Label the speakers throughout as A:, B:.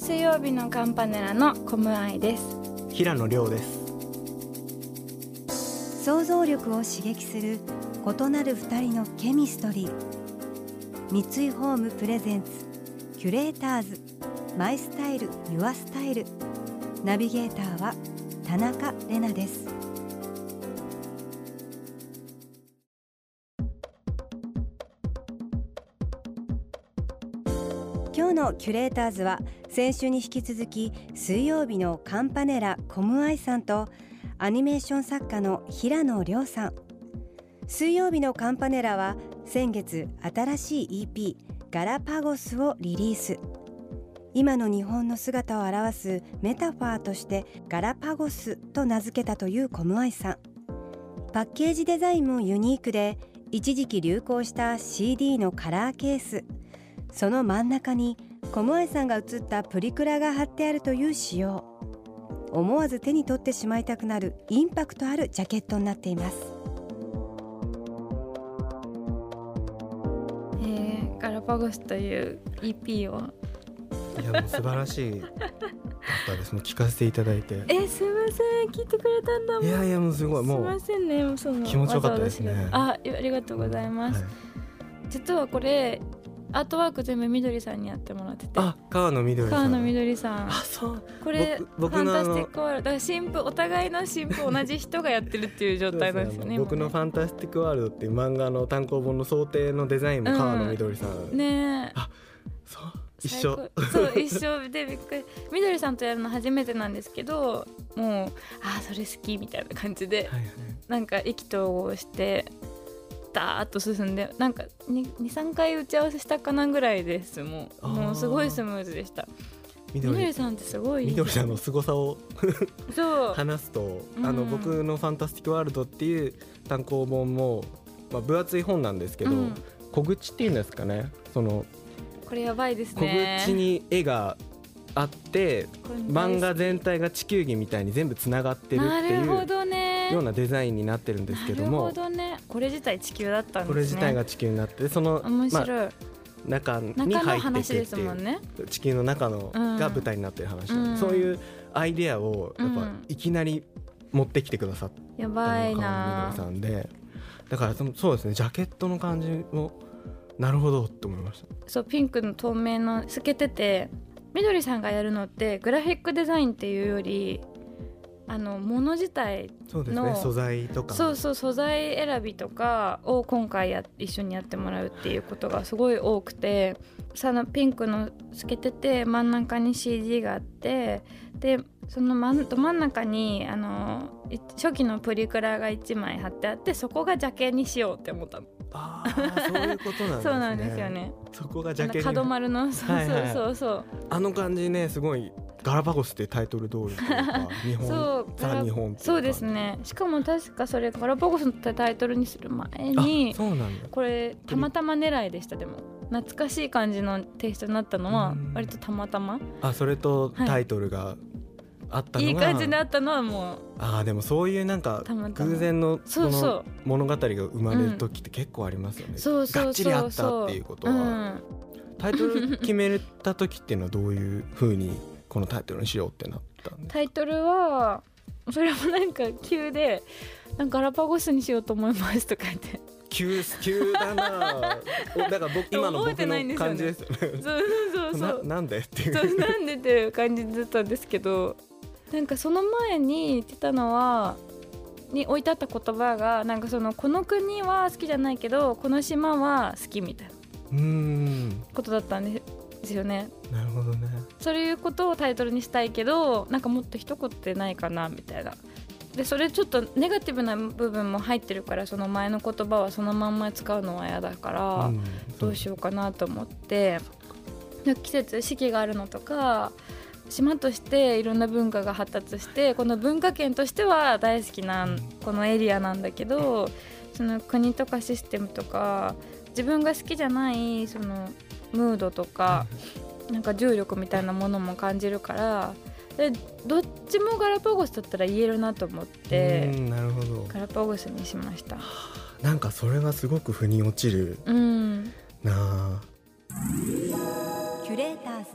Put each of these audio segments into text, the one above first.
A: 水曜日のカンパネラのコムアイです。
B: 平野亮です。
C: 想像力を刺激する異なる二人のケミストリー。三井ホームプレゼンツキュレーターズ。マイスタイルユアスタイル。ナビゲーターは田中れなですのキュレーターズは先週に引き続き水曜日のカンパネラコムアイさんとアニメーション作家の平野亮さん。水曜日のカンパネラは先月新しい EP ガラパゴスをリリース。今の日本の姿を表すメタファーとしてガラパゴスと名付けたというコムアイさん。パッケージデザインもユニークで一時期流行した CD のカラーケース。その真ん中にコムアイさんが写ったプリクラが貼ってあるという仕様。思わず手に取ってしまいたくなるインパクトあるジャケットになっています。
A: えー、ガラパゴスという EP を。
B: いやもう素晴らしい。かったです。ね聞かせていただいて。
A: えすみません。聞いてくれたんだ。もん
B: いやいやもうすごい。もう
A: すみませんね。もうその
B: 気持ちよかったですね。
A: あありがとうございます、
B: はい。
A: 実はこれアートワーク全部みどりさんにやってもらってて。
B: あ川野みどりさん。
A: 川野みどりさん。
B: あそう。
A: これ
B: 僕
A: ファンタスティックワールド。だ新婦お互いの新婦同じ人がやってるっていう状態なんですよね
B: 僕の「ファンタスティック・ワールド」っていう漫画の単行本の装丁のデザインも川野みどりさん、
A: ね。え
B: そう。一緒。
A: そう一緒。でびっくり。みどりさんとやるの初めてなんですけどもうああそれ好きみたいな感じで、
B: はいはい。
A: なんか意気投合してダーッと進んでなんか23回打ち合わせしたかなぐらいですもうもうすごいスムーズでしたみど
B: り
A: さんってすごい
B: みどりさんの凄さを
A: そう
B: 話すと、
A: うん
B: あの僕の「ファンタスティック・ワールド」っていう単行本も、まあ、分厚い本なんですけど、
A: うん
B: 小口っていうんですかねその
A: これやばいです
B: 小口に絵があって漫画全体が地球儀みたいに全部つながってる
A: な
B: ってい
A: るほ
B: う
A: どね。
B: ようなデザインになってるんですけど
A: なるほ
B: も
A: どね。これ自体地球だったんですね。
B: これ自体が地球になって。その
A: 面
B: まあ、
A: 白い、
B: 中に
A: 中の
B: 入っていう
A: すもんね
B: 地球の中の
A: うん
B: が舞台になってる話
A: うん。
B: そういうアイデアをやっぱ
A: うん。
B: いきなり持ってきてくださった
A: や
B: の
A: ばい
B: が川野みど
A: な
B: りさんで。だからそのそうですね。ジャケットの感じもなるほどって思いました。
A: そうピンクの透明の透けててみどりさんがやるのってグラフィックデザインっていうよりあの物自体
B: そうですね
A: の
B: 素材とか。
A: そうそう素材選びとかを今回や一緒にやってもらうっていうことがすごい多くてそのピンクの透けてて真ん中に CG があってでその真んど真ん中にあのい初期のプリクラが1枚貼ってあってそこがジャケにしようって思ったの
B: ああそういうことなんですね。
A: そうなんですよね。
B: そこがジャケ
A: 角丸のそう
B: はいはい。
A: そうそうそう
B: あの感じねすごいガラパゴスってタイトル通りというか日本
A: そう
B: ザ日本
A: そうですね。しかも確かそれガラパゴスのタイトルにする前に
B: あそうなんだ。
A: これたまたま狙いでした。でも懐かしい感じのテイストになったのは
B: うん。
A: 割とたまたま。
B: あそれと
A: はい。
B: タイトルがあったのが、
A: いい感じになったのはもう
B: ああでもそういうなんか偶然のその物語が生まれる時って結構ありますよね、
A: そうそうそうそう。
B: がっちりあったっていうことは、
A: うん。
B: タイトル決めた時っていうのはどういうふうにこのタイトルにしようってなったんですか？
A: タイトルはそれもなんか急で「なんかガラパゴスにしようと思います」とか言って。
B: 急急だな。おだから僕今の僕の感じですよね。
A: そうそうそうそう。
B: ななんでっていう。
A: そうなんでっていう感じだったんですけどなんかその前に言ってたのはに置いてあった言葉がなんかそのこの国は好きじゃないけどこの島は好きみたいなことだったんですよね。
B: なるほどね。
A: そういうことをタイトルにしたいけどなんかもっと一言ってないかなみたいな。でそれちょっとネガティブな部分も入ってるからその前の言葉はそのまんま使うのは嫌だから、
B: うん
A: どうしようかなと思って。で季節四季があるのとか島としていろんな文化が発達してこの文化圏としては大好きなこのエリアなんだけどその国とかシステムとか自分が好きじゃないそのムードとかなんか重力みたいなものも感じるからでどっちもガラパゴスだったら言えるなと思って
B: うんなるほど。
A: ガラパゴスにしました。
B: なんかそれがすごく腑に落ちる
A: うん。
B: なあ。
C: キュレーターズ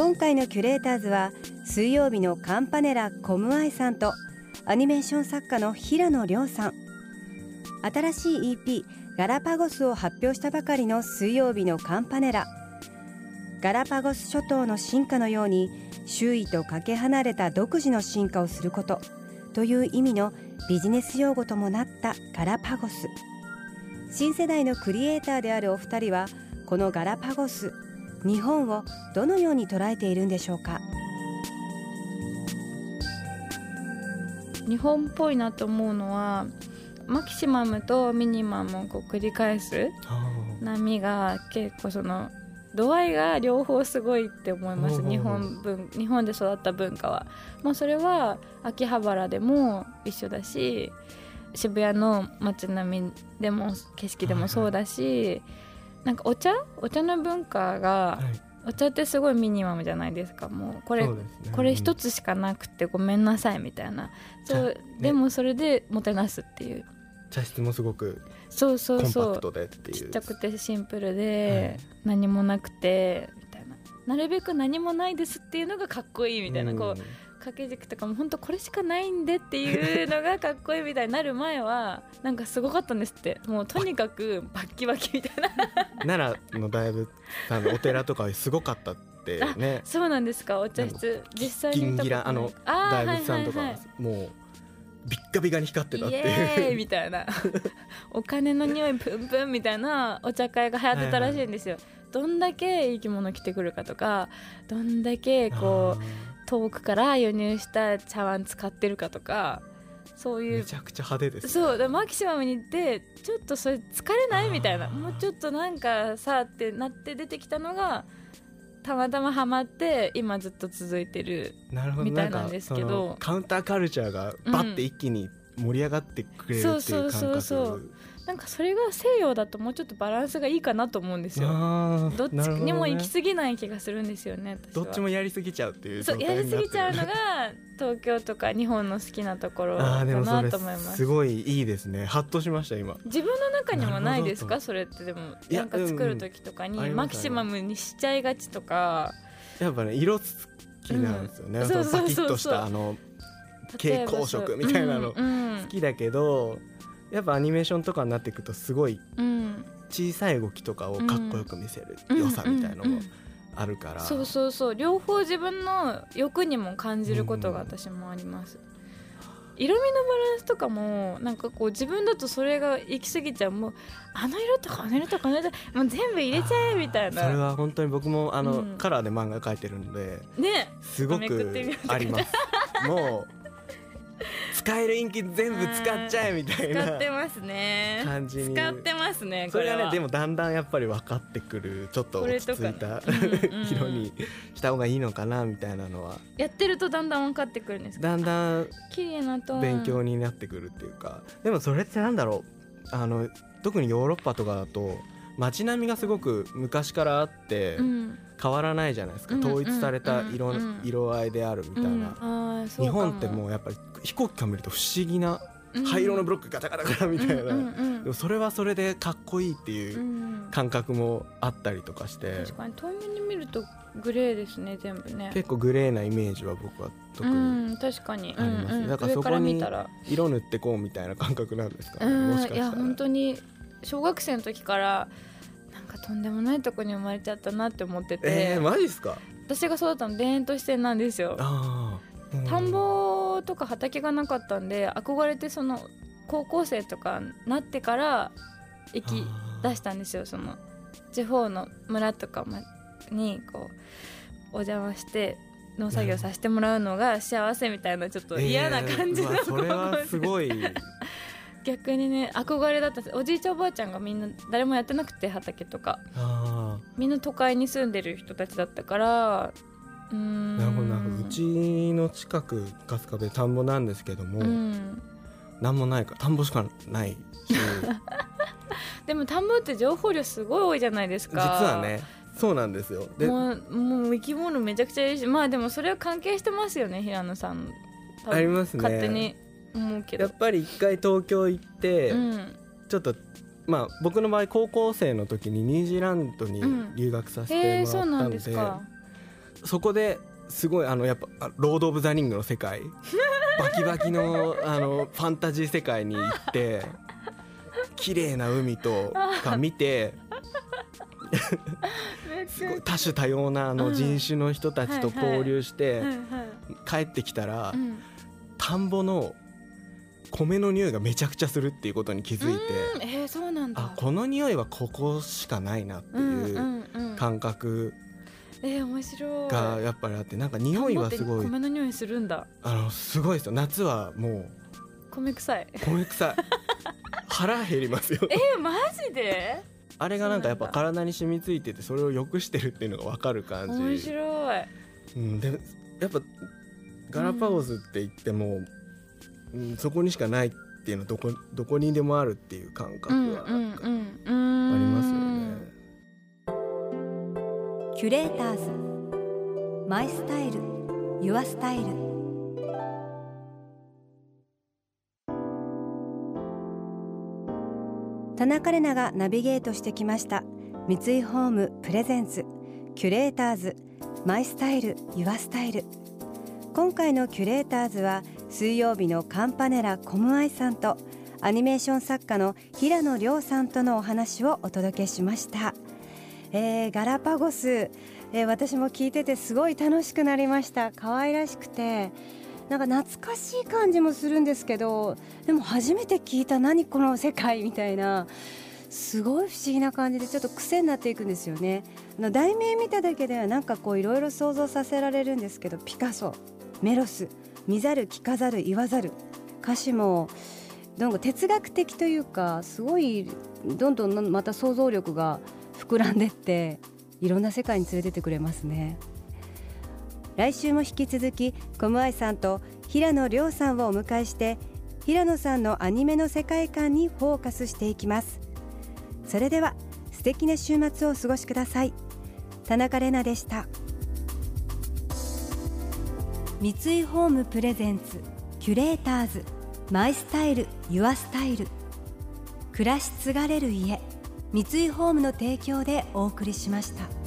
C: 今回のキュレーターズは水曜日のカンパネラコムアイさんとアニメーション作家の平野亮さん。新しい EP ガラパゴスを発表したばかりの水曜日のカンパネラ。ガラパゴス諸島の進化のように周囲とかけ離れた独自の進化をすることという意味のビジネス用語ともなったガラパゴス。新世代のクリエイターであるお二人はこのガラパゴス日本をどのように捉えているんでしょうか？
A: 日本っぽいなと思うのはマキシマムとミニマムをこう繰り返す波が結構その度合いが両方すごいって思います。日本文日本で育った文化は、まあ、それは秋葉原でも一緒だし渋谷の街並みでも景色でもそうだし、なんかお茶？お茶の文化が、
B: はい。
A: お茶ってすごいミニマムじゃないですか？もうこれ
B: ね。
A: これ一つしかなくてごめんなさいみたいな。そう、
B: ね。
A: でもそれでもてなすっていう。
B: 茶室もすごく
A: そうそ
B: コンパ
A: うそう
B: クトでっていう。
A: ちっちゃくてシンプルで、
B: はい。
A: 何もなくてみたいな。なるべく何もないですっていうのがかっこいいみたいな、こう掛け軸とかも本当これしかないんでっていうのがかっこいいみたいになる前はなんかすごかったんですって。もうとにかくバッキバキみたいな。
B: 奈良の大仏さんのお寺とかはすごかったってね。
A: そうなんです。かお茶室実際に
B: ギラあの大仏さんとか
A: はいはい。
B: はもうビッカビカに光ってたっていう。
A: みたいなお金の匂いプンプンみたいなお茶会が流行ってたらしいんですよ、どんだけいい着物着てくるかとかどんだけこう遠くから輸入した茶碗使ってるかとかそういう。
B: めちゃくちゃ派手ですね。
A: そうマキシマムに行ってちょっとそれ疲れないみたいな。もうちょっとなんかさってなって出てきたのがたまたまハマって今ずっと続いてるみたいなんですけど。
B: カウンターカルチャーがバッて一気に盛り上がってくれるっていう
A: そうそうそう
B: 感覚
A: そうなんかそれが西洋だともうちょっとバランスがいいかなと思うんですよ。どっちにも行き過ぎない気がするんですよね私は。
B: どっちもやりすぎちゃうっていう
A: そうやりすぎちゃうのが東京とか日本の好きなところ
B: あ
A: だ
B: ーでもそれ
A: なと思います。
B: すごいいいですね。ハッとしました今。
A: 自分の中にもないですか？それってでもなんか作る時とかに
B: うんうん
A: マキシマムにしちゃいがちとか。
B: やっぱね色好きなんですよね、
A: うん。
B: そ
A: うそうそうそう。
B: あの蛍光色みたいなの。
A: うん。
B: 好きだけどやっぱアニメーションとかになっていくとすごい
A: うん
B: 小さい動きとかをかっこよく見せる
A: うん
B: 良さみたいのもあるから、
A: そうそうそう。両方自分の欲にも感じることが私もあります、色味のバランスとかもなんかこう自分だとそれが行き過ぎちゃう。もうあの色とかあの色とかあの色とかもう全部入れちゃえみたい
B: それ
A: な
B: は本当に僕もあの、
A: うん。
B: カラーで漫画描いてるんで
A: ね。
B: すご
A: めく
B: あります。もう使えるインキ全部使っちゃえみたいな
A: 使ってますね。
B: 感じに。
A: 使ってますねこ
B: それがねでもだんだんやっぱり分かってくる。ちょっと落ち着いた
A: うんうん
B: 色にした方がいいのかなみたいなのは。
A: やってるとだんだん分かってくるんですか？
B: だんだん
A: 綺麗なトーン
B: 勉強になってくるっていうか。でもそれってなんだろう。あの特にヨーロッパとかだと街並みがすごく昔からあって
A: うん。
B: 変わらないじゃないですか、
A: うん
B: 統一された色,、色合いであるみたいな、日本ってもうやっぱり飛行機から見ると不思議な
A: うん。
B: 灰色のブロックガチャガチャガチャみたいな、でもそれはそれでかっこいいっていううん。感覚もあったりとかして、
A: 確かに遠目に見るとグレーですね全部ね。
B: 結構グレーなイメージは僕は特に
A: うん確かに。
B: あります、だからそこに
A: 見たら。
B: 色塗ってこうみたいな感覚なんですかね、
A: うん
B: もしかしたら。
A: いや本当に小学生の時からなんかとんでもないとこに生まれちゃったなって思ってて、
B: えー、マジっすか？
A: 私が育ったの田園都市線なんですよ。
B: うん
A: 田んぼとか畑がなかったんで憧れてその高校生とかなってから行き出したんですよ。その地方の村とかまにこうお邪魔して農作業させてもらうのが幸せみたいなちょっと嫌な感じの、
B: えーそれはすごい
A: 逆にね憧れだったおじいちゃんおばあちゃんがみんな誰もやってなくて畑とか。
B: あ
A: みんな都会に住んでる人たちだったからうーん。
B: なるほどうちの近く春日部田んぼなんですけども、
A: うん。
B: なんもないから田んぼしかないし。
A: でも田んぼって情報量すごい多いじゃないです
B: 実
A: か
B: はねそうなんですよ。で
A: もうもう生き物めちゃくちゃいるしまあでもそれは関係してますよね平野さん。
B: ありますね。
A: 勝手に思うけど。
B: やっぱり一回東京行って、
A: うん。
B: ちょっとまあ僕の場合高校生の時にニュージーランドに
A: うん。
B: 留学させ
A: へ
B: てもらったんで,、
A: ですか。
B: そこですごいあのやっぱあロード・オブ・ザ・リングの世界。バキバキのあのファンタジー世界に行って綺麗な海とか見て
A: めっ
B: すごい多種多様なあの
A: うん。
B: 人種の人たちと交流して帰ってきたら
A: うん。
B: 田んぼの米の匂いがめちゃくちゃするっていうことに気づいて
A: うんえー、そうなんだ。
B: あこの匂いはここしかないなっていう感覚
A: えー、面白い。
B: がやっぱりあってなんか匂いはすごい。
A: 米の匂いするんだ。
B: あのすごいですよ。夏はも
A: 米臭い。
B: う米臭い。腹減りますよ。
A: えー、マジで？
B: あれがなんかやっぱ体に染みついててそれを良くしてるっていうのが分かる感
A: 面
B: じ、
A: 白い。
B: うん、でやっぱガラパゴスって言っても、うん、そこにしかないっていうのはどこどこにでもあるっていう感覚はなんかあ
A: うん
B: りますよね。
C: キュレーターズ。マイスタイル。ユアスタイル。田中れながナビゲートしてきました。三井ホームプレゼンツキュレーターズ。マイスタイル。ユアスタイル。今回のキュレーターズは水曜日のカンパネラコムアイさんとアニメーション作家の平野亮さんとのお話をお届けしました、えーガラパゴス、えー私も聞いててすごい楽しくなりました。可愛らしくて。なんか懐かしい感じもするんですけどでも初めて聞いた何この世界みたいなすごい不思議な感じでちょっと癖になっていくんですよね。あの題名見ただけではなんかこういろいろ想像させられるんですけどピカソメロス。見ざる聞かざる言わざる。歌詞もなんか哲学的というかすごいどんどんまた想像力が膨らんでっていろんな世界に連れてってくれますね。来週も引き続きコムアイさんと平野亮さんをお迎えして平野さんのアニメの世界観にフォーカスしていきます。それでは素敵な週末をお過ごしください。田中れなでした。三井ホームプレゼンツキュレーターズマイスタイルユアスタイル暮らし継がれる家三井ホームの提供でお送りしました。